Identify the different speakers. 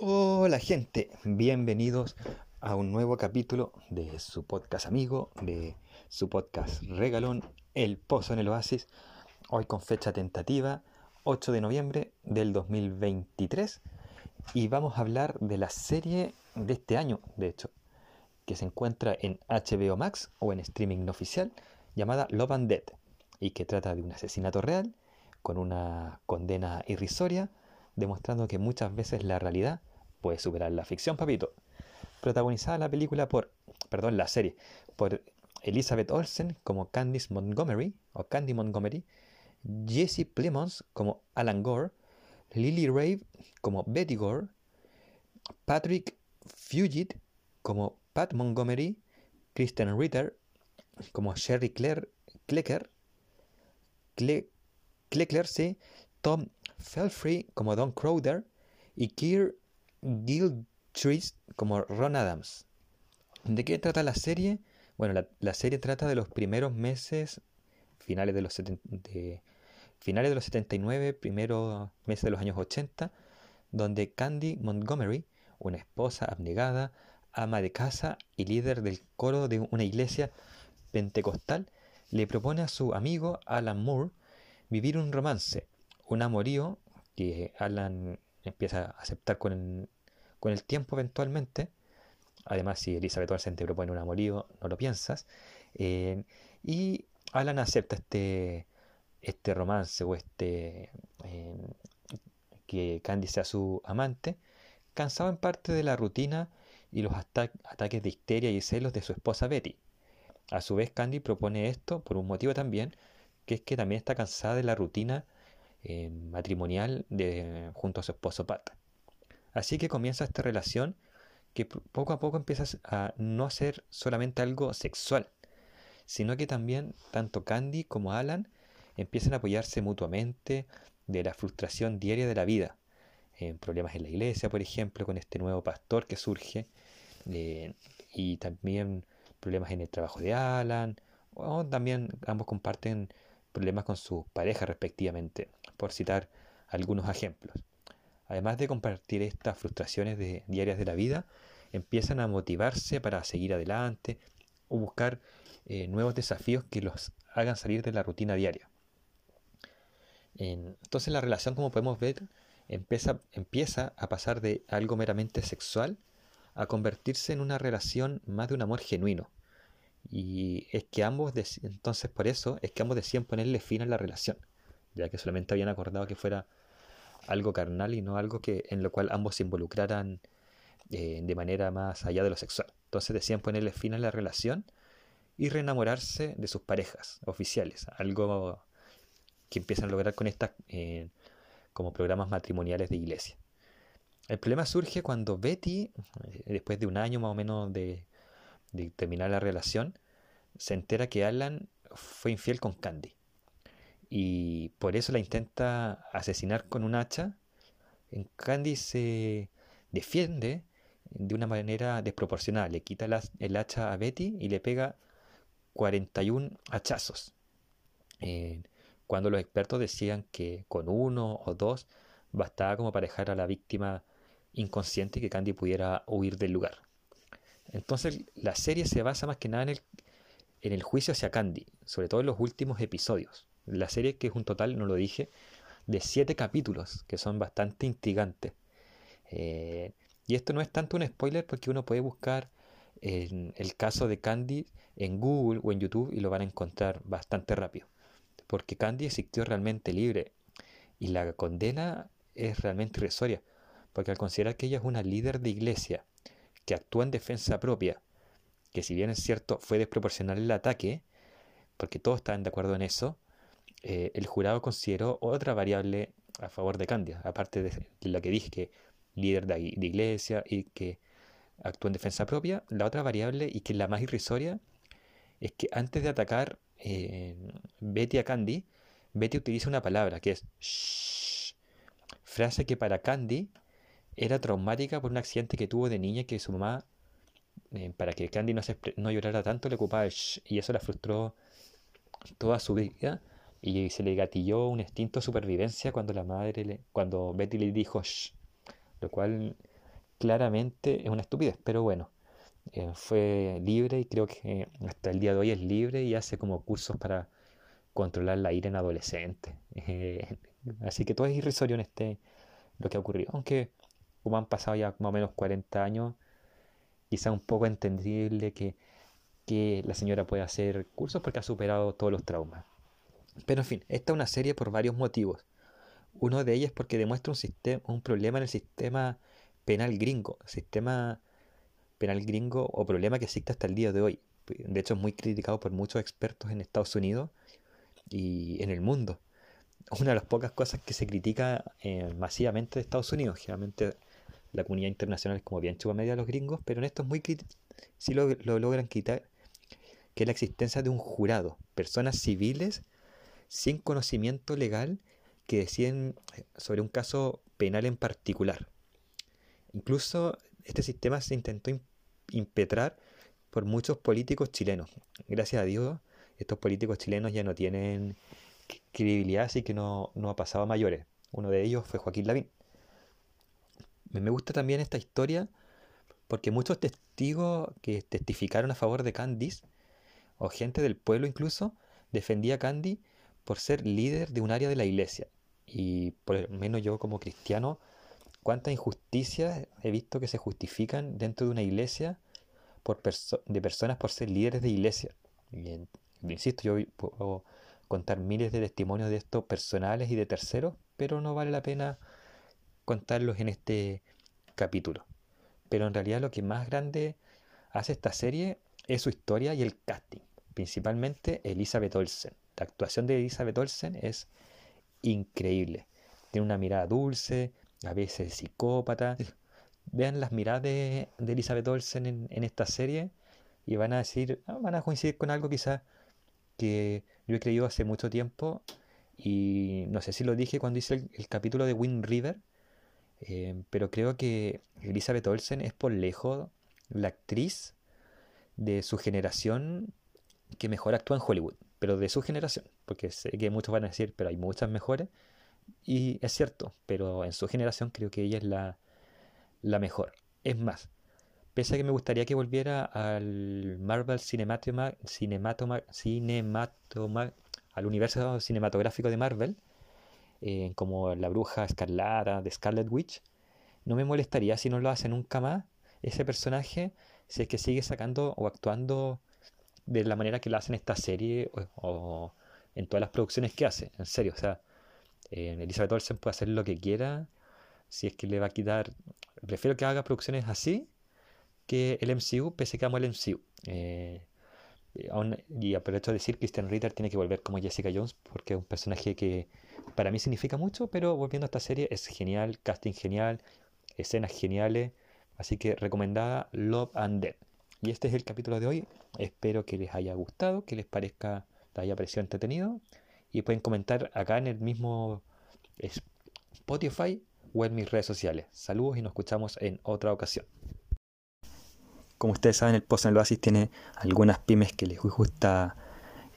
Speaker 1: Hola gente, bienvenidos a un nuevo capítulo de su podcast amigo, de su podcast regalón, El Pozo en el Oasis, hoy con fecha tentativa, 8 de noviembre del 2023, y vamos a hablar de la serie de este año, de hecho, que se encuentra en HBO Max o en streaming no oficial, llamada Love and Dead, y que trata de un asesinato real con una condena irrisoria, demostrando que muchas veces la realidad puede superar la ficción, papito. Protagonizada la película por, perdón, la serie, por Elizabeth Olsen como Candice Montgomery, o Candy Montgomery, Jesse Plemons como Alan Gore, Lily Rave como Betty Gore, Patrick Fugit como Pat Montgomery, Kristen Ritter como Sherry Claire, Klecker, sí, Tom Felfrey como Don Crowder y Keir Gilchrist como Ron Adams. ¿De qué trata la serie? Bueno, la, serie trata de los primeros meses, finales de los, finales de los 79, primeros meses de los años 80, donde Candy Montgomery, una esposa abnegada, ama de casa y líder del coro de una iglesia pentecostal, le propone a su amigo Alan Moore vivir un romance, un amorío que Alan empieza a aceptar con el, con el tiempo eventualmente. Además, si Elizabeth Olsen te propone un amorío, no lo piensas. Eh, y Alan acepta este, este romance o este eh, que Candy sea su amante, cansado en parte de la rutina y los ataques de histeria y celos de su esposa Betty. A su vez, Candy propone esto por un motivo también, que es que también está cansada de la rutina eh, matrimonial de, junto a su esposo Pat. Así que comienza esta relación que poco a poco empieza a no ser solamente algo sexual, sino que también tanto Candy como Alan empiezan a apoyarse mutuamente de la frustración diaria de la vida, en problemas en la iglesia, por ejemplo, con este nuevo pastor que surge, eh, y también problemas en el trabajo de Alan, o también ambos comparten problemas con sus parejas respectivamente, por citar algunos ejemplos. Además de compartir estas frustraciones diarias de la vida, empiezan a motivarse para seguir adelante o buscar eh, nuevos desafíos que los hagan salir de la rutina diaria. entonces la relación, como podemos ver, empieza, empieza a pasar de algo meramente sexual a convertirse en una relación más de un amor genuino. Y es que ambos, entonces por eso, es que ambos decían ponerle fin a la relación ya que solamente habían acordado que fuera algo carnal y no algo que en lo cual ambos se involucraran eh, de manera más allá de lo sexual. Entonces decían ponerle fin a la relación y reenamorarse de sus parejas oficiales, algo que empiezan a lograr con estas eh, como programas matrimoniales de iglesia. El problema surge cuando Betty, eh, después de un año más o menos de, de terminar la relación, se entera que Alan fue infiel con Candy y por eso la intenta asesinar con un hacha. Candy se defiende de una manera desproporcionada. Le quita el hacha a Betty y le pega 41 hachazos. Eh, cuando los expertos decían que con uno o dos bastaba como para dejar a la víctima inconsciente y que Candy pudiera huir del lugar. Entonces la serie se basa más que nada en el, en el juicio hacia Candy, sobre todo en los últimos episodios. La serie que es un total, no lo dije, de siete capítulos, que son bastante intrigantes. Eh, y esto no es tanto un spoiler porque uno puede buscar en el caso de Candy en Google o en YouTube y lo van a encontrar bastante rápido. Porque Candy existió realmente libre y la condena es realmente irrisoria. Porque al considerar que ella es una líder de iglesia que actúa en defensa propia, que si bien es cierto fue desproporcional el ataque, porque todos estaban de acuerdo en eso, eh, el jurado consideró otra variable a favor de Candia, aparte de lo que dije, que líder de, iglesia y que actúa en defensa propia, la otra variable y que es la más irrisoria es que antes de atacar eh, Betty a Candy, Betty utiliza una palabra que es shh, frase que para Candy era traumática por un accidente que tuvo de niña que su mamá, eh, para que Candy no, se, no llorara tanto, le ocupaba shh, y eso la frustró toda su vida y se le gatilló un instinto de supervivencia cuando la madre le, cuando Betty le dijo shh, lo cual claramente es una estupidez, pero bueno, eh, fue libre y creo que hasta el día de hoy es libre y hace como cursos para controlar la ira en adolescentes. así que todo es irrisorio en este lo que ha ocurrido. Aunque como han pasado ya más o menos 40 años, quizá un poco entendible que, que la señora pueda hacer cursos porque ha superado todos los traumas. Pero en fin, esta es una serie por varios motivos. Uno de ellos porque demuestra un, sistema, un problema en el sistema penal gringo, sistema penal gringo o problema que existe hasta el día de hoy. De hecho, es muy criticado por muchos expertos en Estados Unidos y en el mundo. Una de las pocas cosas que se critica eh, masivamente de Estados Unidos. Generalmente la comunidad internacional es como bien chupa media de los gringos, pero en esto es muy. Si lo, lo logran quitar, que es la existencia de un jurado, personas civiles sin conocimiento legal que deciden sobre un caso penal en particular. Incluso este sistema se intentó impetrar por muchos políticos chilenos. Gracias a Dios, estos políticos chilenos ya no tienen credibilidad, así que no, no ha pasado a mayores. Uno de ellos fue Joaquín Lavín. Me gusta también esta historia porque muchos testigos que testificaron a favor de Candice, o gente del pueblo incluso, defendía a Candy por ser líder de un área de la iglesia. Y por lo menos yo como cristiano, cuántas injusticias he visto que se justifican dentro de una iglesia por de personas por ser líderes de iglesia. Y, insisto, yo puedo contar miles de testimonios de estos personales y de terceros, pero no vale la pena contarlos en este capítulo. Pero en realidad lo que más grande hace esta serie es su historia y el casting, principalmente Elizabeth Olsen. La actuación de Elizabeth Olsen es increíble. Tiene una mirada dulce, a veces psicópata. Vean las miradas de, Elizabeth Olsen en, esta serie y van a decir, ah, van a coincidir con algo quizás que yo he creído hace mucho tiempo y no sé si lo dije cuando hice el, capítulo de Wind River, eh, pero creo que Elizabeth Olsen es por lejos la actriz de su generación que mejor actúa en Hollywood pero de su generación, porque sé que muchos van a decir, pero hay muchas mejores, y es cierto, pero en su generación creo que ella es la, la mejor. Es más, pese a que me gustaría que volviera al Marvel Cinematoma, Cinematoma, Cinematoma, al universo cinematográfico de Marvel, eh, como la bruja escarlata de Scarlet Witch, no me molestaría si no lo hace nunca más ese personaje, si es que sigue sacando o actuando de la manera que lo hace en esta serie o, en todas las producciones que hace. En serio, o sea, eh, Elizabeth Olsen puede hacer lo que quiera. Si es que le va a quitar. Prefiero que haga producciones así que el MCU, pese que amo el MCU. Eh, y aprovecho de decir, Christian Ritter tiene que volver como Jessica Jones porque es un personaje que para mí significa mucho, pero volviendo a esta serie es genial, casting genial, escenas geniales, así que recomendada Love and Death. Y este es el capítulo de hoy. Espero que les haya gustado, que les parezca, les haya parecido entretenido. Y pueden comentar acá en el mismo Spotify o en mis redes sociales. Saludos y nos escuchamos en otra ocasión. Como ustedes saben, el Post en el Oasis tiene algunas pymes que les gusta